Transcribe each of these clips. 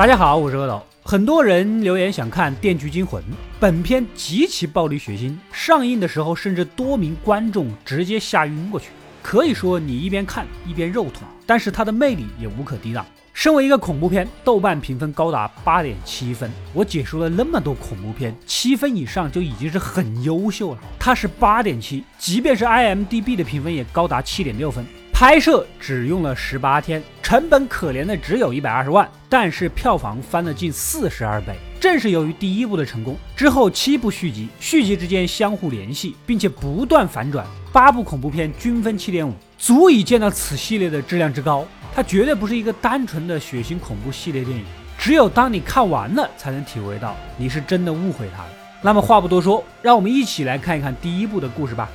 大家好，我是阿斗。很多人留言想看《电锯惊魂》，本片极其暴力血腥，上映的时候甚至多名观众直接吓晕过去。可以说你一边看一边肉痛，但是它的魅力也无可抵挡。身为一个恐怖片，豆瓣评分高达八点七分。我解说了那么多恐怖片，七分以上就已经是很优秀了。它是八点七，即便是 IMDB 的评分也高达七点六分。拍摄只用了十八天，成本可怜的只有一百二十万，但是票房翻了近四十二倍。正是由于第一部的成功，之后七部续集，续集之间相互联系，并且不断反转，八部恐怖片均分七点五，足以见到此系列的质量之高。它绝对不是一个单纯的血腥恐怖系列电影，只有当你看完了，才能体会到你是真的误会它了。那么话不多说，让我们一起来看一看第一部的故事吧。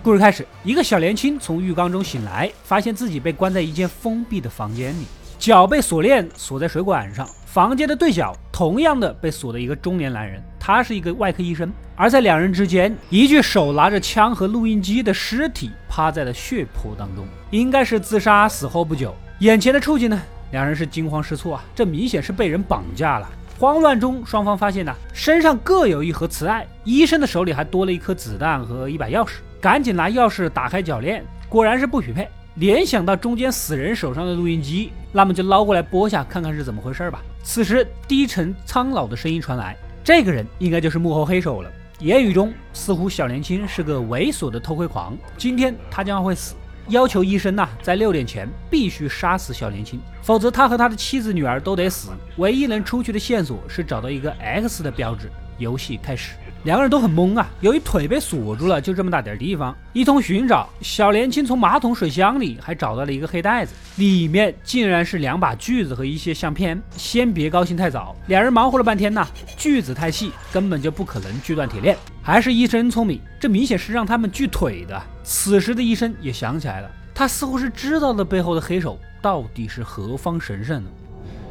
故事开始，一个小年轻从浴缸中醒来，发现自己被关在一间封闭的房间里，脚被锁链锁在水管上。房间的对角同样的被锁的一个中年男人，他是一个外科医生。而在两人之间，一具手拿着枪和录音机的尸体趴在了血泊当中，应该是自杀死后不久。眼前的处境呢，两人是惊慌失措啊，这明显是被人绑架了。慌乱中，双方发现呢，身上各有一盒磁带，医生的手里还多了一颗子弹和一把钥匙。赶紧拿钥匙打开铰链，果然是不匹配。联想到中间死人手上的录音机，那么就捞过来播下，看看是怎么回事吧。此时低沉苍老的声音传来，这个人应该就是幕后黑手了。言语中似乎小年轻是个猥琐的偷窥狂，今天他将会死，要求医生呐在六点前必须杀死小年轻，否则他和他的妻子女儿都得死。唯一能出去的线索是找到一个 X 的标志。游戏开始。两个人都很懵啊，由于腿被锁住了，就这么大点地方，一通寻找，小年轻从马桶水箱里还找到了一个黑袋子，里面竟然是两把锯子和一些相片。先别高兴太早，两人忙活了半天呐，锯子太细，根本就不可能锯断铁链。还是医生聪明，这明显是让他们锯腿的。此时的医生也想起来了，他似乎是知道了背后的黑手到底是何方神圣呢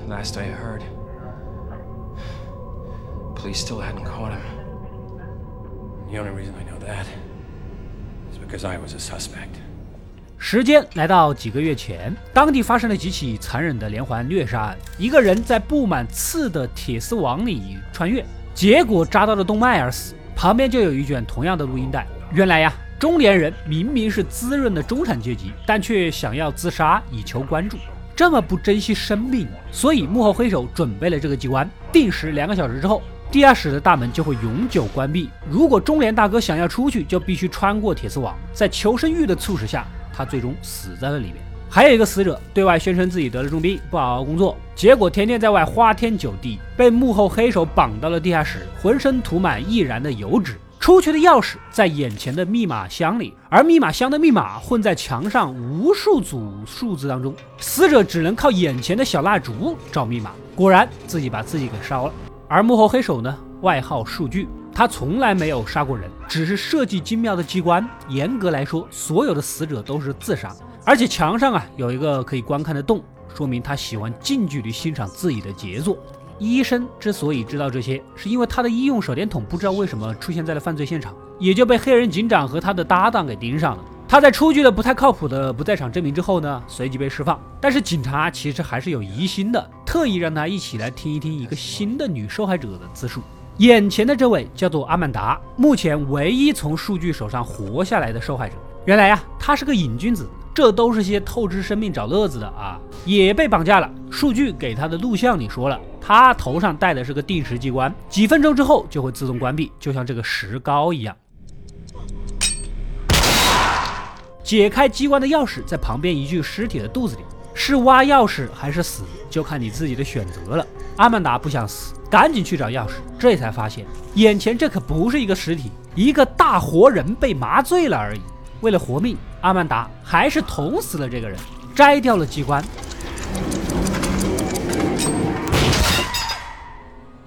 ？Last I heard, police still hadn't caught him. The only reason I know that is because I was a suspect. 时间来到几个月前，当地发生了几起残忍的连环虐杀案。一个人在布满刺的铁丝网里穿越，结果扎到了动脉而死。旁边就有一卷同样的录音带。原来呀，中年人明明是滋润的中产阶级，但却想要自杀以求关注，这么不珍惜生命。所以幕后黑手准备了这个机关，定时两个小时之后。地下室的大门就会永久关闭。如果中年大哥想要出去，就必须穿过铁丝网。在求生欲的促使下，他最终死在了里面。还有一个死者对外宣称自己得了重病，不好好工作，结果天天在外花天酒地，被幕后黑手绑到了地下室，浑身涂满易燃的油脂。出去的钥匙在眼前的密码箱里，而密码箱的密码混在墙上无数组数字当中。死者只能靠眼前的小蜡烛找密码，果然自己把自己给烧了。而幕后黑手呢，外号数据，他从来没有杀过人，只是设计精妙的机关。严格来说，所有的死者都是自杀。而且墙上啊有一个可以观看的洞，说明他喜欢近距离欣赏自己的杰作。医生之所以知道这些，是因为他的医用手电筒不知道为什么出现在了犯罪现场，也就被黑人警长和他的搭档给盯上了。他在出具了不太靠谱的不在场证明之后呢，随即被释放。但是警察其实还是有疑心的，特意让他一起来听一听一个新的女受害者的自述。眼前的这位叫做阿曼达，目前唯一从数据手上活下来的受害者。原来呀，他是个瘾君子，这都是些透支生命找乐子的啊，也被绑架了。数据给他的录像里说了，他头上戴的是个定时机关，几分钟之后就会自动关闭，就像这个石膏一样。解开机关的钥匙在旁边一具尸体的肚子里，是挖钥匙还是死，就看你自己的选择了。阿曼达不想死，赶紧去找钥匙，这才发现眼前这可不是一个尸体，一个大活人被麻醉了而已。为了活命，阿曼达还是捅死了这个人，摘掉了机关。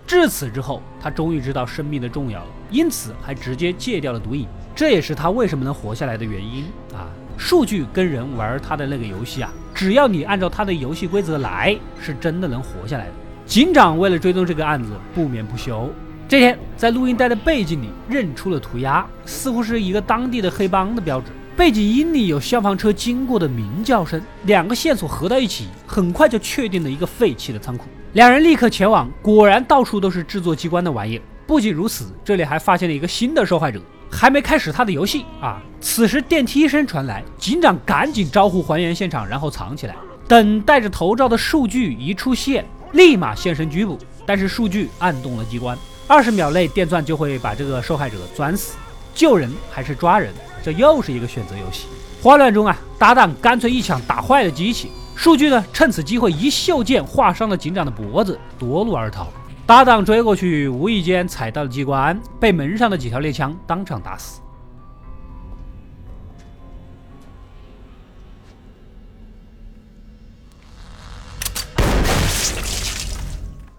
至此之后，他终于知道生命的重要了，因此还直接戒掉了毒瘾。这也是他为什么能活下来的原因啊！数据跟人玩他的那个游戏啊，只要你按照他的游戏规则来，是真的能活下来的。警长为了追踪这个案子不眠不休。这天，在录音带的背景里认出了涂鸦，似乎是一个当地的黑帮的标志。背景音里有消防车经过的鸣叫声，两个线索合到一起，很快就确定了一个废弃的仓库。两人立刻前往，果然到处都是制作机关的玩意儿。不仅如此，这里还发现了一个新的受害者，还没开始他的游戏啊！此时电梯声传来，警长赶紧招呼还原现场，然后藏起来，等戴着头罩的数据一出现，立马现身拘捕。但是数据按动了机关，二十秒内电钻就会把这个受害者钻死。救人还是抓人？这又是一个选择游戏。慌乱中啊，搭档干脆一枪打坏了机器。数据呢，趁此机会一袖剑划伤了警长的脖子，夺路而逃。搭档追过去，无意间踩到了机关，被门上的几条猎枪当场打死。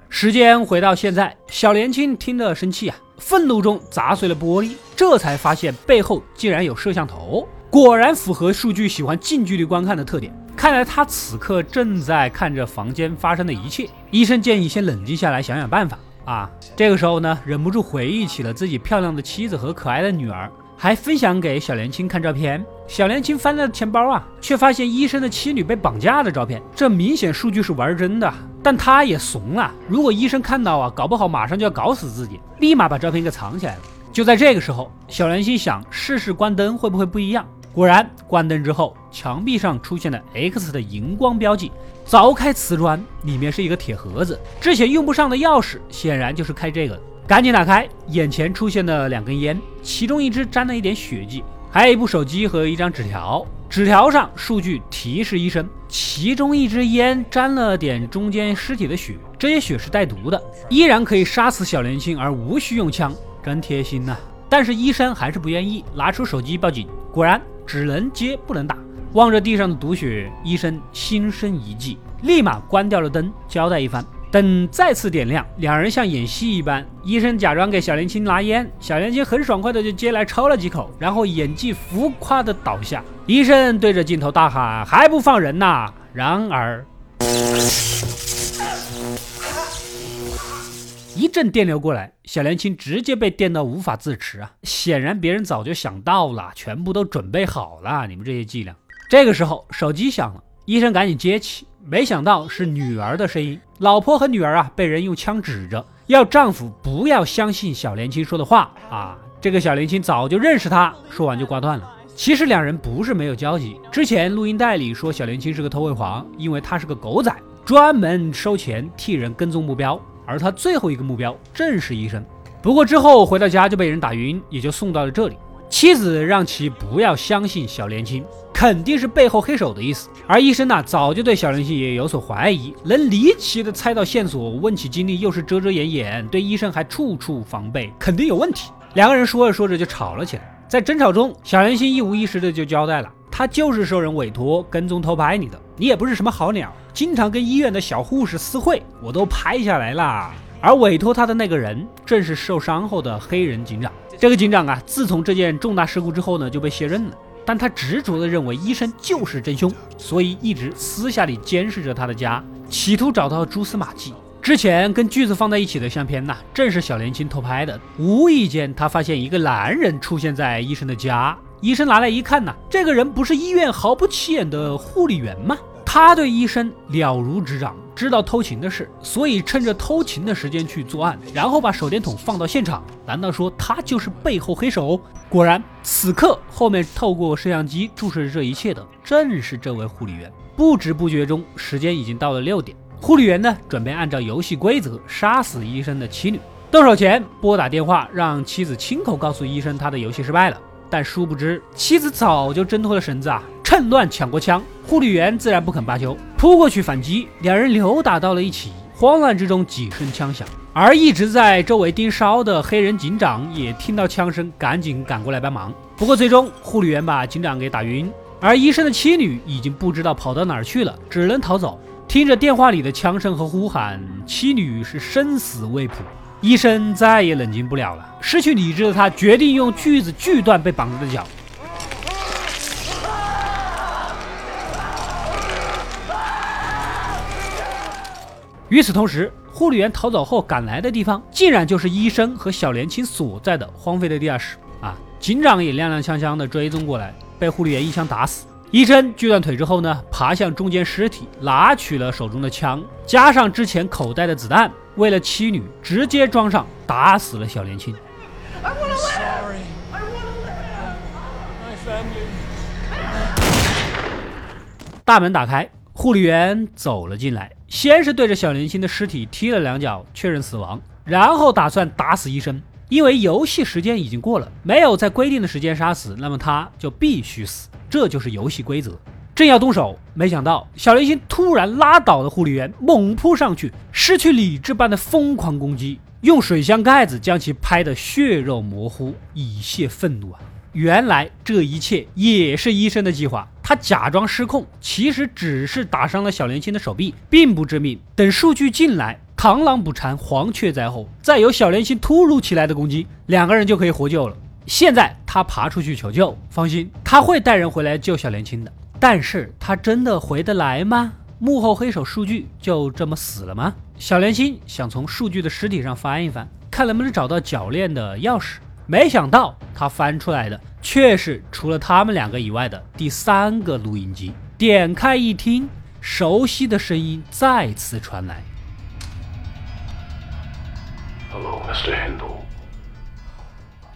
时间回到现在，小年轻听得生气啊，愤怒中砸碎了玻璃，这才发现背后竟然有摄像头，果然符合数据喜欢近距离观看的特点。看来他此刻正在看着房间发生的一切。医生建议先冷静下来，想想办法啊。这个时候呢，忍不住回忆起了自己漂亮的妻子和可爱的女儿。还分享给小年轻看照片，小年轻翻了钱包啊，却发现医生的妻女被绑架的照片，这明显数据是玩真的。但他也怂了，如果医生看到啊，搞不好马上就要搞死自己，立马把照片给藏起来了。就在这个时候，小年轻想试试关灯会不会不一样。果然，关灯之后，墙壁上出现了 X 的荧光标记。凿开瓷砖，里面是一个铁盒子，之前用不上的钥匙，显然就是开这个的。赶紧打开，眼前出现了两根烟，其中一支沾了一点血迹，还有一部手机和一张纸条。纸条上数据提示医生，其中一支烟沾了点中间尸体的血，这些血是带毒的，依然可以杀死小年轻而无需用枪，真贴心呐。但是医生还是不愿意，拿出手机报警，果然只能接不能打。望着地上的毒血，医生心生一计，立马关掉了灯，交代一番。等再次点亮，两人像演戏一般。医生假装给小年轻拿烟，小年轻很爽快的就接来抽了几口，然后演技浮夸的倒下。医生对着镜头大喊：“还不放人呐！”然而，一阵电流过来，小年轻直接被电到无法自持啊！显然别人早就想到了，全部都准备好了。你们这些伎俩。这个时候手机响了，医生赶紧接起。没想到是女儿的声音，老婆和女儿啊被人用枪指着，要丈夫不要相信小年轻说的话啊。这个小年轻早就认识他，说完就挂断了。其实两人不是没有交集，之前录音带里说小年轻是个偷窥狂，因为他是个狗仔，专门收钱替人跟踪目标，而他最后一个目标正是医生。不过之后回到家就被人打晕，也就送到了这里。妻子让其不要相信小年轻。肯定是背后黑手的意思，而医生呢，早就对小年轻也有所怀疑，能离奇的猜到线索，问起经历又是遮遮掩掩，对医生还处处防备，肯定有问题。两个人说着说着就吵了起来，在争吵中，小年轻一五一十的就交代了，他就是受人委托跟踪偷拍你的，你也不是什么好鸟，经常跟医院的小护士私会，我都拍下来了。而委托他的那个人，正是受伤后的黑人警长。这个警长啊，自从这件重大事故之后呢，就被卸任了。但他执着地认为医生就是真凶，所以一直私下里监视着他的家，企图找到蛛丝马迹。之前跟锯子放在一起的相片呢，正是小年轻偷拍的。无意间，他发现一个男人出现在医生的家，医生拿来一看呢，这个人不是医院毫不起眼的护理员吗？他对医生了如指掌，知道偷情的事，所以趁着偷情的时间去作案，然后把手电筒放到现场。难道说他就是背后黑手？果然，此刻后面透过摄像机注视着这一切的，正是这位护理员。不知不觉中，时间已经到了六点。护理员呢，准备按照游戏规则杀死医生的妻女。动手前拨打电话，让妻子亲口告诉医生他的游戏失败了。但殊不知，妻子早就挣脱了绳子啊！趁乱抢过枪，护理员自然不肯罢休，扑过去反击，两人扭打到了一起。慌乱之中，几声枪响，而一直在周围盯梢的黑人警长也听到枪声，赶紧赶过来帮忙。不过最终，护理员把警长给打晕，而医生的妻女已经不知道跑到哪儿去了，只能逃走。听着电话里的枪声和呼喊，妻女是生死未卜。医生再也冷静不了了，失去理智的他决定用锯子锯断被绑着的脚。与此同时，护理员逃走后赶来的地方，竟然就是医生和小年轻所在的荒废的地下室啊！警长也踉踉跄跄地追踪过来，被护理员一枪打死。医生锯断腿之后呢，爬向中间尸体，拿取了手中的枪，加上之前口袋的子弹，为了妻女，直接装上，打死了小年轻。大门打开，护理员走了进来，先是对着小年轻的尸体踢了两脚，确认死亡，然后打算打死医生。因为游戏时间已经过了，没有在规定的时间杀死，那么他就必须死。这就是游戏规则。正要动手，没想到小林星突然拉倒了护理员，猛扑上去，失去理智般的疯狂攻击，用水箱盖子将其拍得血肉模糊，以泄愤怒啊！原来这一切也是医生的计划。他假装失控，其实只是打伤了小年轻的手臂，并不致命。等数据进来，螳螂捕蝉，黄雀在后，再有小年轻突如其来的攻击，两个人就可以获救了。现在他爬出去求救，放心，他会带人回来救小年轻的。但是他真的回得来吗？幕后黑手数据就这么死了吗？小莲心想从数据的尸体上翻一翻，看能不能找到铰链的钥匙。没想到他翻出来的却是除了他们两个以外的第三个录音机。点开一听，熟悉的声音再次传来。Hello, Mr. Handel。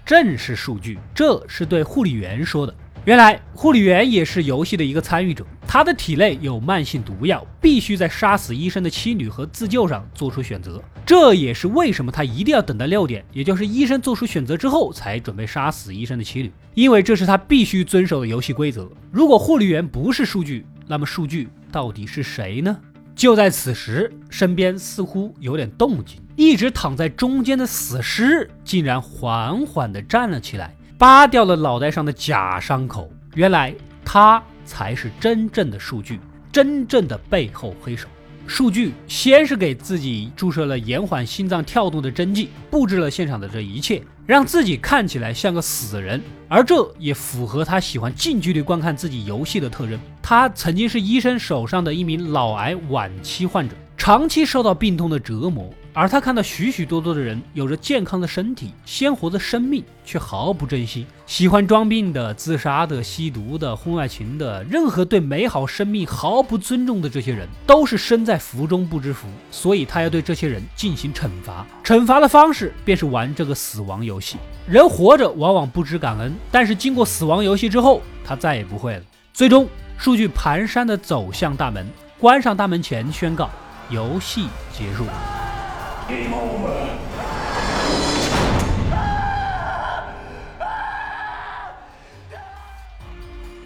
正是数据，这是对护理员说的。原来护理员也是游戏的一个参与者，他的体内有慢性毒药，必须在杀死医生的妻女和自救上做出选择。这也是为什么他一定要等到六点，也就是医生做出选择之后才准备杀死医生的妻女，因为这是他必须遵守的游戏规则。如果护理员不是数据，那么数据到底是谁呢？就在此时，身边似乎有点动静。一直躺在中间的死尸竟然缓缓地站了起来，扒掉了脑袋上的假伤口。原来他才是真正的数据，真正的背后黑手。数据先是给自己注射了延缓心脏跳动的针剂，布置了现场的这一切，让自己看起来像个死人，而这也符合他喜欢近距离观看自己游戏的特征。他曾经是医生手上的一名脑癌晚期患者，长期受到病痛的折磨。而他看到许许多多的人有着健康的身体、鲜活的生命，却毫不珍惜；喜欢装病的、自杀的、吸毒的、婚外情的，任何对美好生命毫不尊重的这些人，都是身在福中不知福。所以他要对这些人进行惩罚，惩罚的方式便是玩这个死亡游戏。人活着往往不知感恩，但是经过死亡游戏之后，他再也不会了。最终，数据蹒跚地走向大门，关上大门前宣告：游戏结束。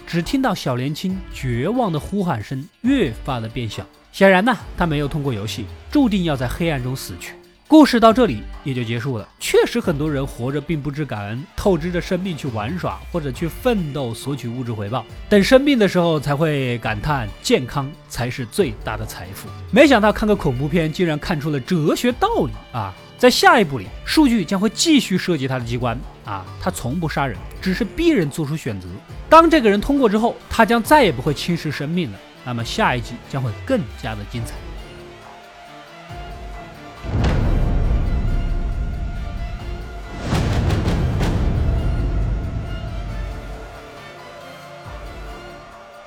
只听到小年轻绝望的呼喊声越发的变小，显然呢，他没有通过游戏，注定要在黑暗中死去。故事到这里也就结束了。确实，很多人活着并不知感恩，透支着生命去玩耍或者去奋斗索取物质回报，等生病的时候才会感叹健康才是最大的财富。没想到看个恐怖片竟然看出了哲学道理啊！在下一步里，数据将会继续设计他的机关啊，他从不杀人，只是逼人做出选择。当这个人通过之后，他将再也不会轻视生命了。那么下一集将会更加的精彩。